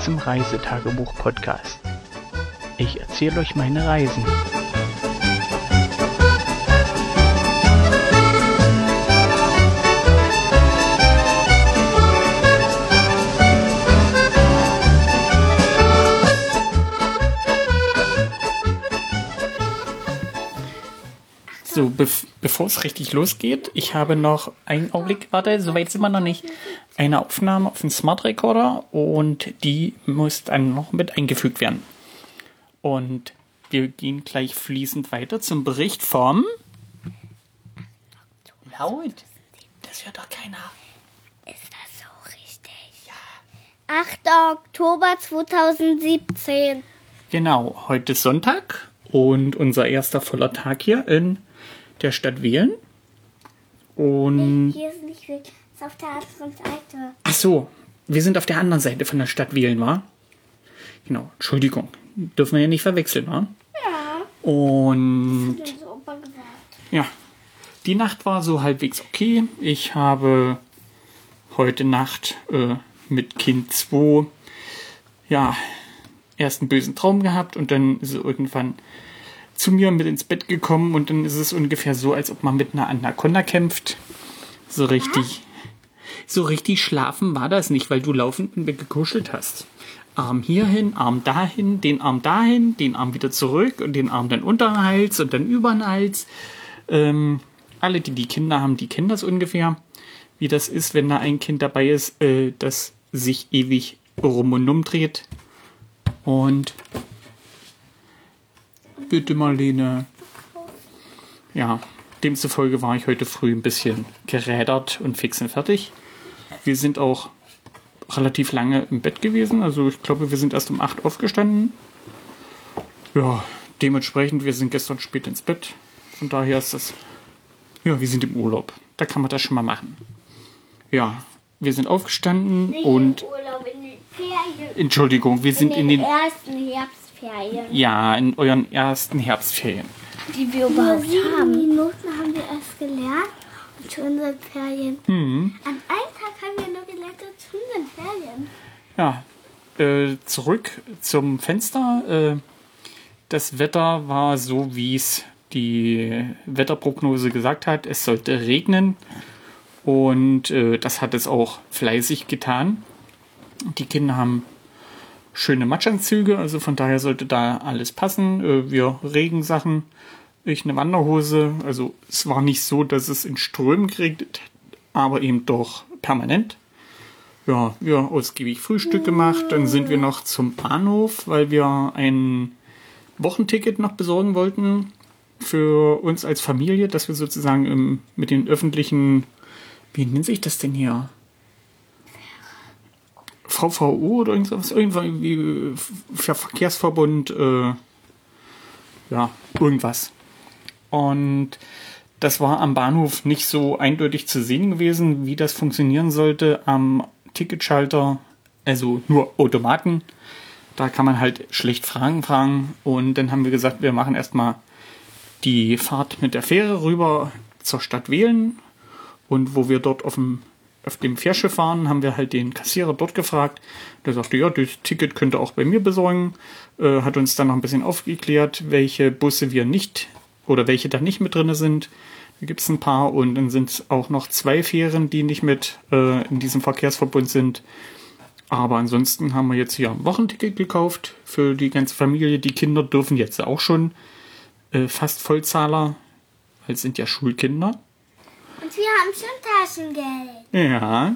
Zum Reisetagebuch-Podcast. Ich erzähle euch meine Reisen. So, bev bevor es richtig losgeht, ich habe noch einen Augenblick, warte, so weit sind wir noch nicht, eine Aufnahme auf dem Smart Recorder und die muss dann noch mit eingefügt werden. Und wir gehen gleich fließend weiter zum Bericht vom... Laut, das hört doch keiner. Ist das so richtig? Ja. 8. Oktober 2017. Genau, heute ist Sonntag und unser erster voller Tag hier in der Stadt Wählen. Und. Hier ist nicht viel. Ist auf der anderen Seite. Ach so, wir sind auf der anderen Seite von der Stadt Wählen, wa? Genau, Entschuldigung. Dürfen wir ja nicht verwechseln, wa? Ja. Und. Das gesagt. Ja, die Nacht war so halbwegs okay. Ich habe heute Nacht äh, mit Kind 2 ja, erst einen bösen Traum gehabt und dann ist er irgendwann zu mir mit ins Bett gekommen und dann ist es ungefähr so, als ob man mit einer Anaconda kämpft. So richtig. So richtig schlafen war das nicht, weil du laufend mit mir gekuschelt hast. Arm hierhin, Arm dahin, den Arm dahin, den Arm wieder zurück und den Arm dann unter den Hals und dann über den Hals. Ähm, alle, die die Kinder haben, die kennen das ungefähr, wie das ist, wenn da ein Kind dabei ist, äh, das sich ewig rum und um dreht. Und bitte Marlene. Ja, demzufolge war ich heute früh ein bisschen gerädert und fix und fertig. Wir sind auch relativ lange im Bett gewesen. Also ich glaube, wir sind erst um 8 aufgestanden. Ja, dementsprechend, wir sind gestern spät ins Bett. Von daher ist das. Ja, wir sind im Urlaub. Da kann man das schon mal machen. Ja, wir sind aufgestanden Nicht und. Urlaub, in den. Entschuldigung, wir sind in den. ersten Herbstferien. Ja, in euren ersten Herbstferien. Die wir überhaupt haben. Minuten haben wir erst gelernt. Und schon sind Ferien. Hm. An einem Tag haben wir nur gelernt und schon sind Ferien. Ja, äh, zurück zum Fenster. Äh, das Wetter war so, wie es die Wetterprognose gesagt hat. Es sollte regnen und äh, das hat es auch fleißig getan. Die Kinder haben schöne Matschanzüge, also von daher sollte da alles passen. Äh, wir Regensachen, ich eine Wanderhose. Also es war nicht so, dass es in Strömen geregnet, aber eben doch permanent. Ja, wir ausgiebig Frühstück gemacht. Dann sind wir noch zum Bahnhof, weil wir ein Wochenticket noch besorgen wollten für uns als Familie, dass wir sozusagen im, mit den öffentlichen, wie nennt sich das denn hier? VVU oder irgendwas, irgendwie für Verkehrsverbund, äh, ja, irgendwas. Und das war am Bahnhof nicht so eindeutig zu sehen gewesen, wie das funktionieren sollte am Ticketschalter, also nur Automaten. Da kann man halt schlecht Fragen fragen. Und dann haben wir gesagt, wir machen erstmal die Fahrt mit der Fähre rüber zur Stadt Wählen. Und wo wir dort auf dem, auf dem Fährschiff waren, haben wir halt den Kassierer dort gefragt. Der sagte, ja, das Ticket könnt ihr auch bei mir besorgen. Äh, hat uns dann noch ein bisschen aufgeklärt, welche Busse wir nicht oder welche da nicht mit drin sind. Da gibt es ein paar und dann sind es auch noch zwei Fähren, die nicht mit äh, in diesem Verkehrsverbund sind. Aber ansonsten haben wir jetzt hier ein Wochenticket gekauft für die ganze Familie. Die Kinder dürfen jetzt auch schon äh, fast Vollzahler, weil es sind ja Schulkinder. Und wir haben schon Taschengeld. Ja.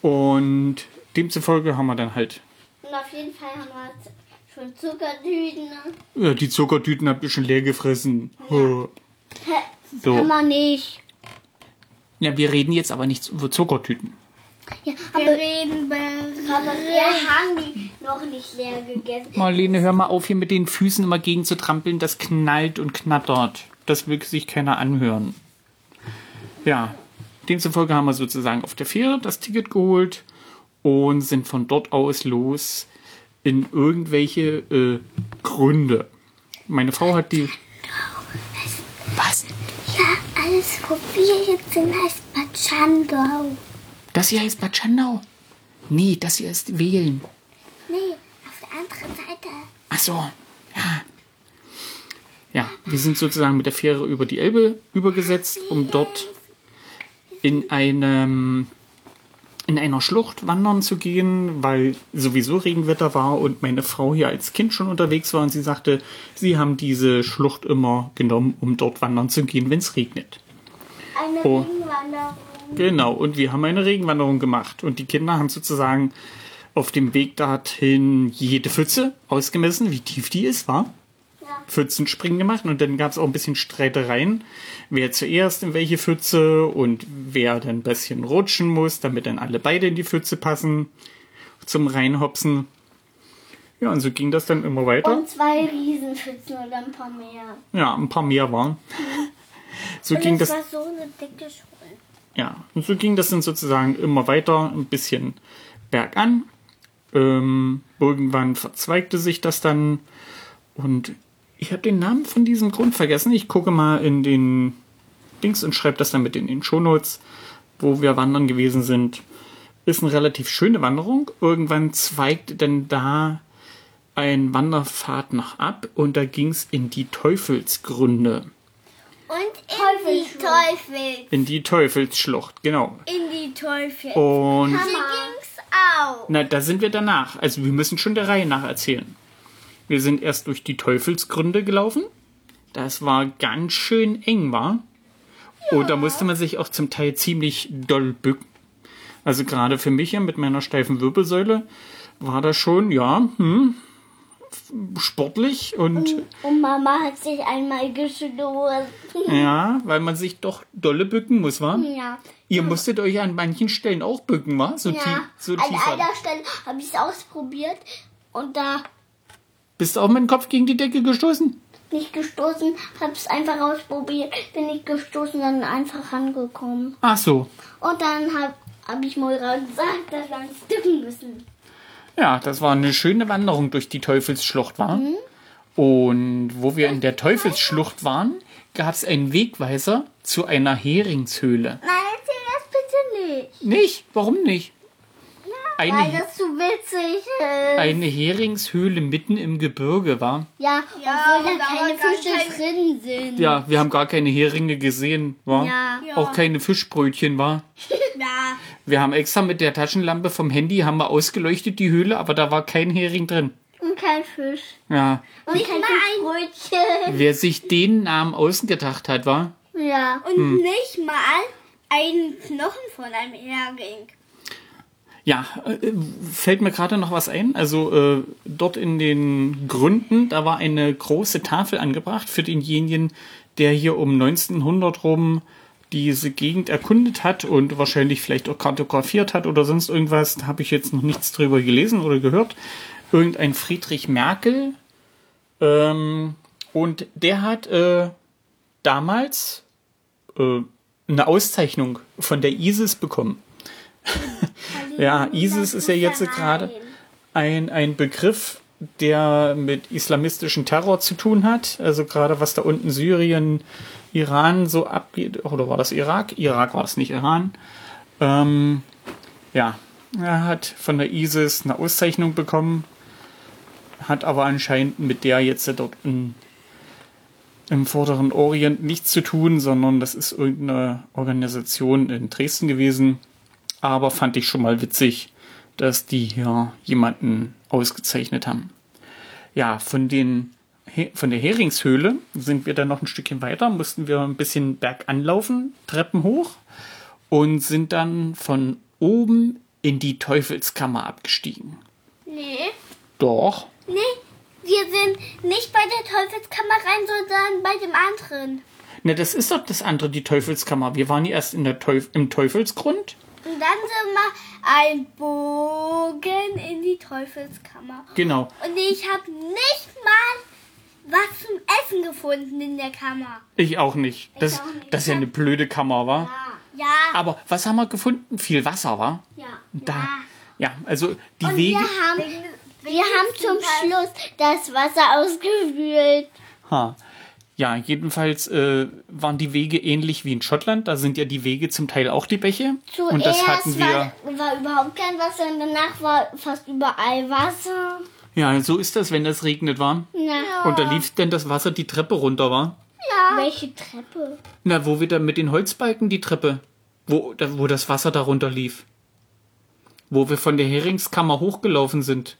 Und demzufolge haben wir dann halt Und auf jeden Fall haben wir schon Zuckertüten. ja, die Zuckertüten ein bisschen leer gefressen. Oh. So. Kann man nicht. Ja, wir reden jetzt aber nicht über Zuckertüten. Ja, aber, wir reden aber wir haben die noch nicht leer gegessen. Marlene, hör mal auf, hier mit den Füßen immer gegen zu trampeln. Das knallt und knattert. Das will sich keiner anhören. Ja, demzufolge haben wir sozusagen auf der Fähre das Ticket geholt und sind von dort aus los in irgendwelche äh, Gründe. Meine Frau hat die. Was? Ja, alles, wo wir jetzt sind, heißt Bad Schandau. Das hier heißt Bad Schandau. Nee, das hier ist wählen. Nee, auf der anderen Seite. Ach so, ja. Ja, wir sind sozusagen mit der Fähre über die Elbe übergesetzt, um dort in einem in einer Schlucht wandern zu gehen, weil sowieso Regenwetter war und meine Frau hier als Kind schon unterwegs war und sie sagte, sie haben diese Schlucht immer genommen, um dort wandern zu gehen, wenn es regnet. Eine Oh. Regenwanderung. Genau, und wir haben eine Regenwanderung gemacht und die Kinder haben sozusagen auf dem Weg dorthin jede Pfütze ausgemessen, wie tief die ist, war. Pfützenspringen gemacht und dann gab es auch ein bisschen Streitereien, wer zuerst in welche Pfütze und wer dann ein bisschen rutschen muss, damit dann alle beide in die Pfütze passen zum Reinhopsen. Ja, und so ging das dann immer weiter. Und zwei Riesenschützen oder ein paar mehr. Ja, ein paar mehr waren. So ging Und es das. war so eine dicke Schule. Ja, und so ging das dann sozusagen immer weiter, ein bisschen bergan. Ähm, irgendwann verzweigte sich das dann und ich habe den Namen von diesem Grund vergessen. Ich gucke mal in den Dings und schreibe das dann mit in den Shownotes, wo wir wandern gewesen sind. Ist eine relativ schöne Wanderung. Irgendwann zweigt denn da ein Wanderpfad noch ab und da ging es in die Teufelsgründe. Und in die Teufel. In die Teufelsschlucht, genau. In die Teufel. Und Hier ging's auch. Na, da sind wir danach. Also wir müssen schon der Reihe nach erzählen. Wir sind erst durch die Teufelsgründe gelaufen. Das war ganz schön eng, war. Und da musste man sich auch zum Teil ziemlich doll bücken. Also gerade für mich ja mit meiner steifen Wirbelsäule war das schon, ja, hm, sportlich und Und Mama hat sich einmal geschlurrt. ja, weil man sich doch dolle bücken muss, war. Ja. Ihr musstet euch an manchen Stellen auch bücken, war? So, Ja. tief, so An einer Stelle habe ich es ausprobiert und da Bist du auch mit dem Kopf gegen die Decke gestoßen? nicht gestoßen, habe es einfach ausprobiert, bin nicht gestoßen, dann einfach rangekommen. Ach so. Und dann habe hab ich Moira gesagt, dass wir uns dücken müssen. Ja, das war eine schöne Wanderung durch die Teufelsschlucht war. Und wo wir in der Teufelsschlucht waren, gab es einen Wegweiser zu einer Heringshöhle. Nein, erzähl das bitte nicht. Nicht? Warum nicht? Weil Eine, das zu witzig ist. eine Heringshöhle mitten im Gebirge war. Ja, obwohl da keine Fische drin sind. Ja, wir haben gar keine Heringe gesehen, war. Ja. Auch keine Fischbrötchen, war. Ja. Wir haben extra mit der Taschenlampe vom Handy haben wir ausgeleuchtet die Höhle, aber da war kein Hering drin. Und kein Fisch. Ja, Und kein Fischbrötchen. wer sich den Namen außen gedacht hat, war. Ja. Und nicht mal ein Knochen von einem Hering. Ja, äh, fällt mir gerade noch was ein. Also äh, dort in den Gründen, da war eine große Tafel angebracht für denjenigen, der hier um 1900 rum diese Gegend erkundet hat und wahrscheinlich vielleicht auch kartografiert hat oder sonst irgendwas. Da habe ich jetzt noch nichts drüber gelesen oder gehört. Irgendein Friedrich Merkel. Ähm, und der hat äh, damals äh, eine Auszeichnung von der ISIS bekommen. Ja, ISIS ist ja jetzt gerade ein, ein Begriff, der mit islamistischem Terror zu tun hat. Also gerade was da unten Syrien, Iran so abgeht. Oder war das Irak? Irak war es nicht, Iran. Ähm, ja, er hat von der ISIS eine Auszeichnung bekommen, hat aber anscheinend mit der jetzt dort in, im vorderen Orient nichts zu tun, sondern das ist irgendeine Organisation in Dresden gewesen. Aber fand ich schon mal witzig, dass die hier jemanden ausgezeichnet haben. Ja, von den von der Heringshöhle sind wir dann noch ein Stückchen weiter, mussten wir ein bisschen bergan laufen, Treppen hoch und sind dann von oben in die Teufelskammer abgestiegen. Nee. Doch. Nee, wir sind nicht bei der Teufelskammer rein, sondern bei dem anderen. Ne, das ist doch das andere, die Teufelskammer. Wir waren ja erst in der Teuf im Teufelsgrund. Und dann sind wir ein Bogen in die Teufelskammer. Genau. Und ich habe nicht mal was zum Essen gefunden in der Kammer. Ich auch nicht. Das, auch nicht. das ist ja eine blöde Kammer, war. Ja. Aber was haben wir gefunden? Viel Wasser, war. Ja. Da. Ja, also die Und Wege. wir haben, wir haben zum Schluss das Wasser ausgewühlt. Ha. Ja, jedenfalls äh, waren die Wege ähnlich wie in Schottland. Da sind ja die Wege zum Teil auch die Bäche. Zuerst und das hatten wir. War, war überhaupt kein Wasser und danach war fast überall Wasser. Ja, so ist das, wenn das regnet war. Ja. Und da lief denn das Wasser die Treppe runter war. ja. Welche Treppe? Na, wo wir da mit den Holzbalken die Treppe, wo, da, wo das Wasser darunter lief. Wo wir von der Heringskammer hochgelaufen sind.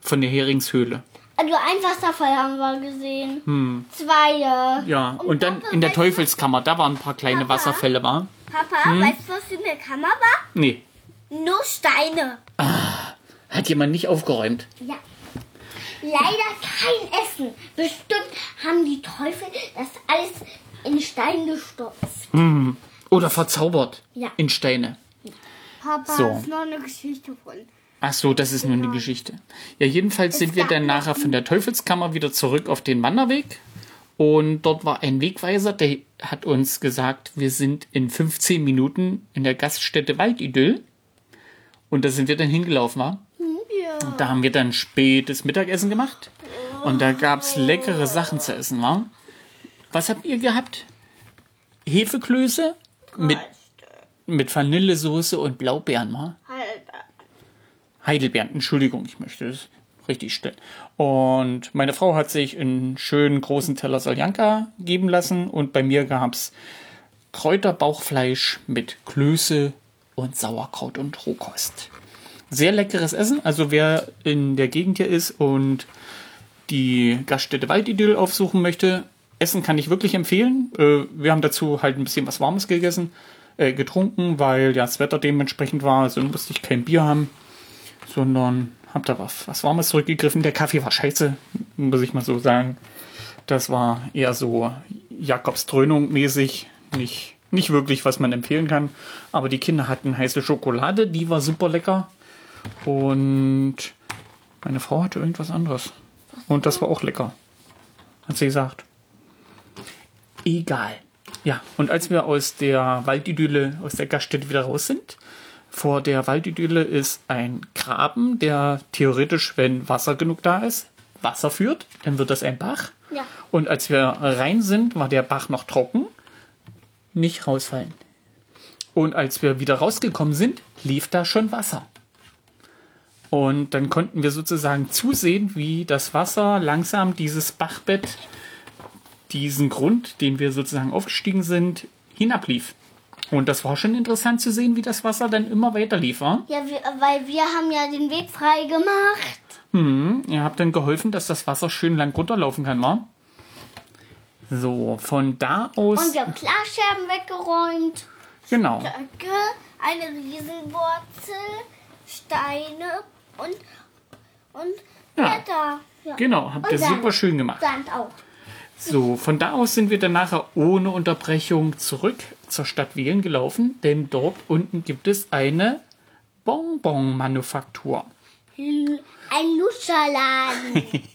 Von der Heringshöhle. Also ein Wasserfall haben wir gesehen. Zwei. äh. Ja, und dann in der Teufelskammer, da waren ein paar kleine Wasserfälle, war? Papa, weißt du, was für eine Kammer war? Nee, Nur Steine. hat jemand nicht aufgeräumt. Ja. Leider kein Essen. Bestimmt haben die Teufel das alles in Stein gestopft. Oder verzaubert Ja. in Steine. Papa, So. ist noch eine Geschichte von. Ach so, das ist nur eine Geschichte. Ja, jedenfalls sind wir dann nachher von der Teufelskammer wieder zurück auf den Wanderweg. Und dort war ein Wegweiser, der hat uns gesagt, wir sind in 15 Minuten in der Gaststätte Waldidyll. Und da sind wir dann hingelaufen, war? Ja. Da haben wir dann spätes Mittagessen gemacht. Und da gab's leckere Sachen zu essen, war? Was habt ihr gehabt? Hefeklöße mit, mit Vanillesoße und Blaubeeren, war? Heidelbeeren, Entschuldigung, ich möchte das richtig stellen. Und meine Frau hat sich einen schönen großen Teller Soljanka geben lassen und bei mir gab's Kräuterbauchfleisch mit Klöße und Sauerkraut und Rohkost. Sehr leckeres Essen, also wer in der Gegend hier ist und die Gaststätte Waldidyll aufsuchen möchte, Essen kann ich wirklich empfehlen. Äh, wir haben dazu halt ein bisschen was Warmes gegessen, äh, getrunken, weil ja das Wetter dementsprechend war, also musste ich kein Bier haben sondern hab da was, was Warmes zurückgegriffen. Der Kaffee war scheiße, muss ich mal so sagen. Das war eher so Jakobs Dröhnung mäßig, nicht, nicht wirklich, was man empfehlen kann. Aber die Kinder hatten heiße Schokolade, die war super lecker. Und meine Frau hatte irgendwas anderes. Und das war auch lecker. Hat sie gesagt. Egal. Ja, und als wir aus der Waldidylle, aus der Gaststätte wieder raus sind, vor der Waldidylle ist ein Graben, der theoretisch, wenn Wasser genug da ist, Wasser führt. Dann wird das ein Bach. Ja. Und als wir rein sind, war der Bach noch trocken. Nicht rausfallen. Und als wir wieder rausgekommen sind, lief da schon Wasser. Und dann konnten wir sozusagen zusehen, wie das Wasser langsam dieses Bachbett, diesen Grund, den wir sozusagen aufgestiegen sind, hinablief. Und das war schon interessant zu sehen, wie das Wasser dann immer weiter lief. Wa? Ja, wir, weil wir haben ja den Weg frei gemacht. Hm, ihr habt dann geholfen, dass das Wasser schön lang runterlaufen kann, wa? So, von da aus. Und wir haben Glasscherben weggeräumt. genau. Stöcke, eine Riesenwurzel, Steine und, und Ja. Blätter. Ja. Genau, habt Und ihr super schön gemacht. Sand auch. So, von da aus sind wir dann nachher ohne Unterbrechung zurück zur Stadt Wählen gelaufen, denn dort unten gibt es eine Bonbon-Manufaktur. Ein Lutscherladen.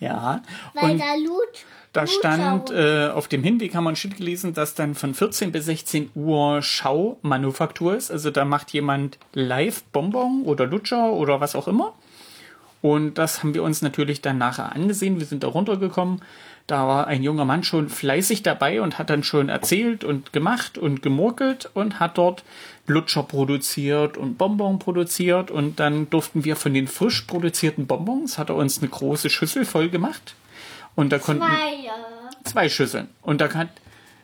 Ja, weil und da Lut. da stand, äh, auf dem Hinweg haben wir ein Schild gelesen, dass dann von 14 bis 16 Uhr Schaumanufaktur ist. Also da macht jemand live Bonbon oder Lutscher oder was auch immer. Und das haben wir uns natürlich dann nachher angesehen. Wir sind da runtergekommen. Da war ein junger Mann schon fleißig dabei und hat dann schon erzählt und gemacht und gemurkelt und hat dort Lutscher produziert und Bonbon produziert. Und dann durften wir von den frisch produzierten Bonbons, hat er uns eine große Schüssel voll gemacht. Und da konnten Zwei, zwei Schüsseln. Und da kann,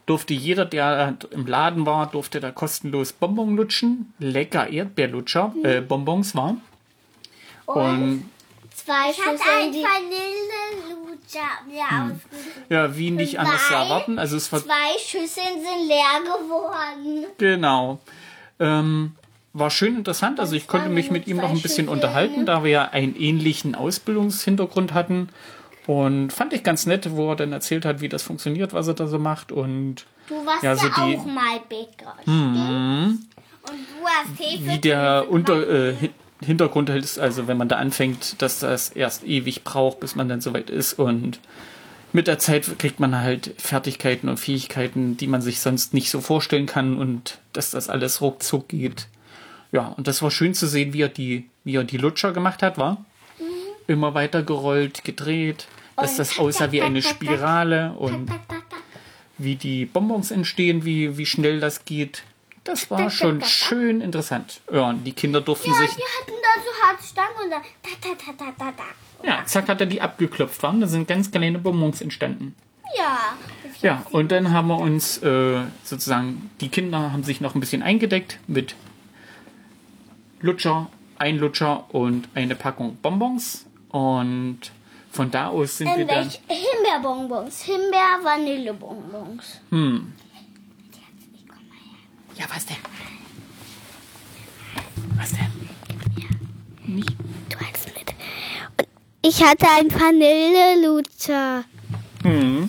durfte jeder, der im Laden war, durfte da kostenlos Bonbon lutschen. Lecker Erdbeerlutscher, äh, Bonbons war. Und zwei Ich hatte Schüsseln, ein die Vanillelutscher mir Hm. ausgesucht. ja, wie nicht anders zu erwarten. Also es war zwei Schüsseln sind leer geworden. genau. Ähm, war schön interessant. Also ich konnte mich mit ihm noch ein bisschen Schüsseln. unterhalten, da wir ja einen ähnlichen Ausbildungshintergrund hatten. Und fand ich ganz nett, wo er dann erzählt hat, wie das funktioniert, was er da so macht. Und Du warst Ja, ja, so die- auch mal Bäcker. Mhm. Und du hast Hefe. wie der Unter äh, Hintergrund ist, also wenn man da anfängt, dass das erst ewig braucht, bis man dann soweit ist und mit der Zeit kriegt man halt Fertigkeiten und Fähigkeiten, die man sich sonst nicht so vorstellen kann und dass das alles ruckzuck geht. Ja, und das war schön zu sehen, wie er die, wie er die Lutscher gemacht hat, war. Immer weiter gerollt, gedreht, dass das aussah wie eine Spirale und wie die Bonbons entstehen, wie, wie schnell das geht. Das war schon schön interessant. Ja, und die Kinder durften Ja, sich. wir hatten da so harte Stangen und dann da, da, da, da, da. Ja, zack hat er die abgeklopft. Waren. Da sind ganz kleine Bonbons entstanden. Ja. Ja, und dann haben wir uns äh, sozusagen, die Kinder haben sich noch ein bisschen eingedeckt mit Lutscher, ein Lutscher und eine Packung Bonbons. Und von da aus sind wir Ähm, dann. welche Himbeerbonbons, Himbeer-Vanillebonbons. Ja, was denn? Was denn? Nicht. Du hast mit. Und ich hatte ein Vanillelutscher. Hm.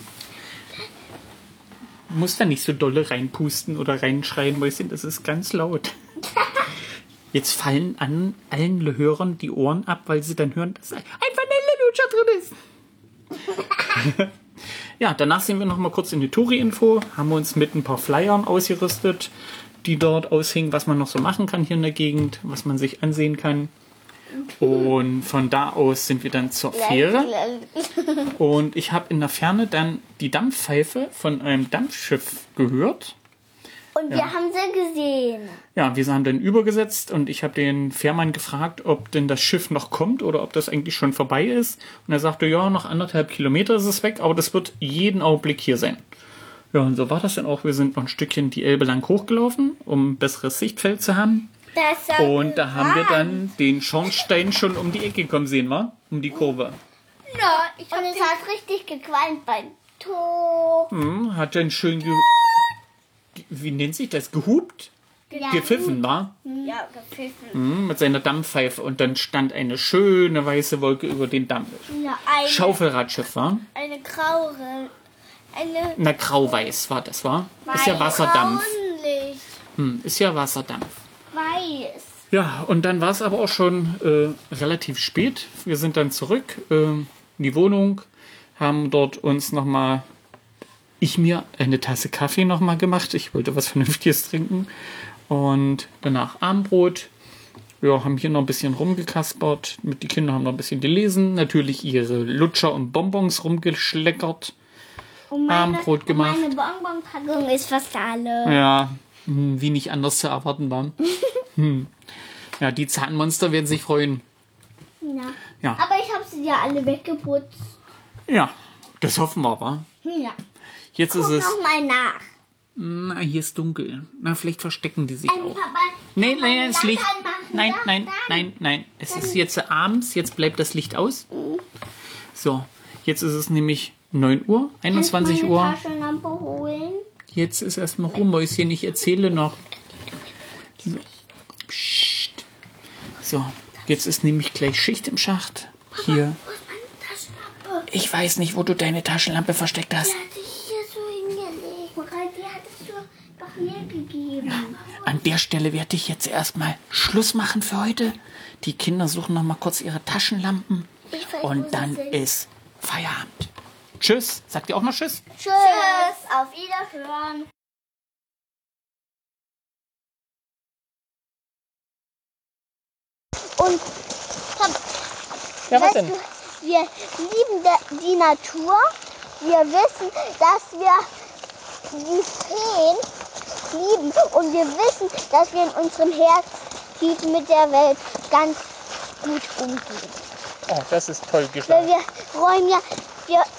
Du musst da nicht so dolle reinpusten oder reinschreien, Mäuschen, das ist ganz laut. Jetzt fallen an allen Hörern die Ohren ab, weil sie dann hören, dass ein Vanillelutscher drin ist. ja, danach sind wir noch mal kurz in die Touri-Info, haben uns mit ein paar Flyern ausgerüstet, die dort aushingen, was man noch so machen kann hier in der Gegend, was man sich ansehen kann. Und von da aus sind wir dann zur Fähre. Und ich habe in der Ferne dann die Dampfpfeife von einem Dampfschiff gehört. Und wir haben sie gesehen. Ja, wir haben dann übergesetzt und ich habe den Fährmann gefragt, ob denn das Schiff noch kommt oder ob das eigentlich schon vorbei ist. Und er sagte, ja, noch anderthalb Kilometer ist es weg, aber das wird jeden Augenblick hier sein. Ja, und so war das dann auch. Wir sind noch ein Stückchen die Elbe lang hochgelaufen, um ein besseres Sichtfeld zu haben. Und da haben wir dann den Schornstein schon um die Ecke kommen sehen, war? Um die Kurve. Ja, ich und es hat richtig gequalmt beim Tor. Hm, hat dann schön ge wie nennt sich das? Gehupt? Gepfiffen, war? Ja, gepfiffen. Hm, mit seiner Dampfpfeife. Und dann stand eine schöne weiße Wolke über den Dampf. Ja, eine, Schaufelradschiff, war? eine graue. Eine Na, grauweiß war das, war? Ist ja Wasserdampf. Hm, ist ja Wasserdampf. Weiß. Ja, und dann war es aber auch schon äh, relativ spät. Wir sind dann zurück äh, in die Wohnung, haben dort uns nochmal, ich mir eine Tasse Kaffee nochmal gemacht. Ich wollte was Vernünftiges trinken. Und danach Abendbrot. Ja, haben hier noch ein bisschen rumgekaspert. Mit die Kinder haben noch ein bisschen gelesen. Natürlich ihre Lutscher und Bonbons rumgeschleckert. Und Abendbrot gemacht. Meine Bonbonpackung ist fast alle. Ja, hm, wie nicht anders zu erwarten war. hm. Ja, die Zahnmonster werden sich freuen. Ja. Ja. Aber ich habe sie ja alle weggeputzt. Ja, das hoffen wir, wa? Ja. Jetzt ist Guck es. noch mal nach. Na, hier ist dunkel. Na, vielleicht verstecken die sich Ähm, auch. Papa, Nein, man nein, das Licht. Nein, Ja, nein, nein, nein. Es ist jetzt abends, jetzt bleibt das Licht aus. So, jetzt ist es nämlich 9 Uhr, Kannst du 21 meine Uhr. Taschenlampe holen? Jetzt ist erstmal Ruhmäuschen, ich erzähle noch. Psst. So, jetzt ist nämlich gleich Schicht im Schacht. Hier. Ist? Ich weiß nicht, wo du deine Taschenlampe versteckt hast. Die hatte ich hier so hingelegt. Weil Die hattest du gegeben. An der Stelle werde ich jetzt erstmal Schluss machen für heute. Die Kinder suchen noch mal kurz ihre Taschenlampen. Und dann ist Feierabend. Tschüss. Sagt ihr auch noch Tschüss? Tschüss. Auf Wiederhören. Und Papa, Ja, weißt du, wir lieben die Natur. Wir wissen, dass wir die Feen lieben. Und wir wissen, dass wir in unserem Herzlied mit der Welt ganz gut umgehen. Oh, das ist toll Weil gesagt. wir räumen ja, wir haben,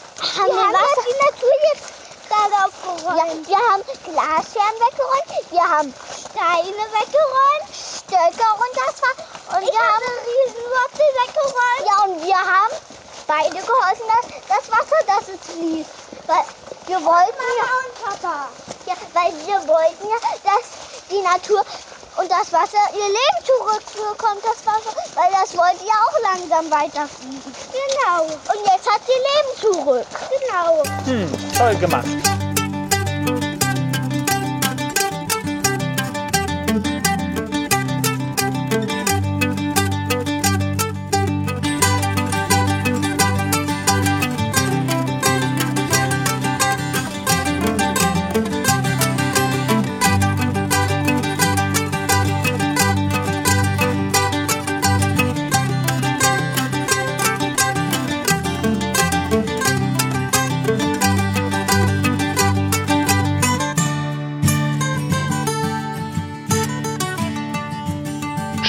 wir haben Wasser. die Natur jetzt gerade aufgeräumt. Ja, wir haben Glasscherben weggeräumt, wir haben Steine weggeräumt, Stöcke runtergefahren und wir haben Riesenwurzel weggeräumt. Ja, und wir haben beide geholfen, dass das Wasser, dass es fließt. Weil wir wollten ja, und Papa. Ja, weil wir wollten ja, dass die Natur und das Wasser ihr Leben zurückbekommt, das Wasser, weil das wollte ja auch langsam weiterfliegen. Genau. Und jetzt hat sie Leben zurück. Genau. Hm, toll gemacht.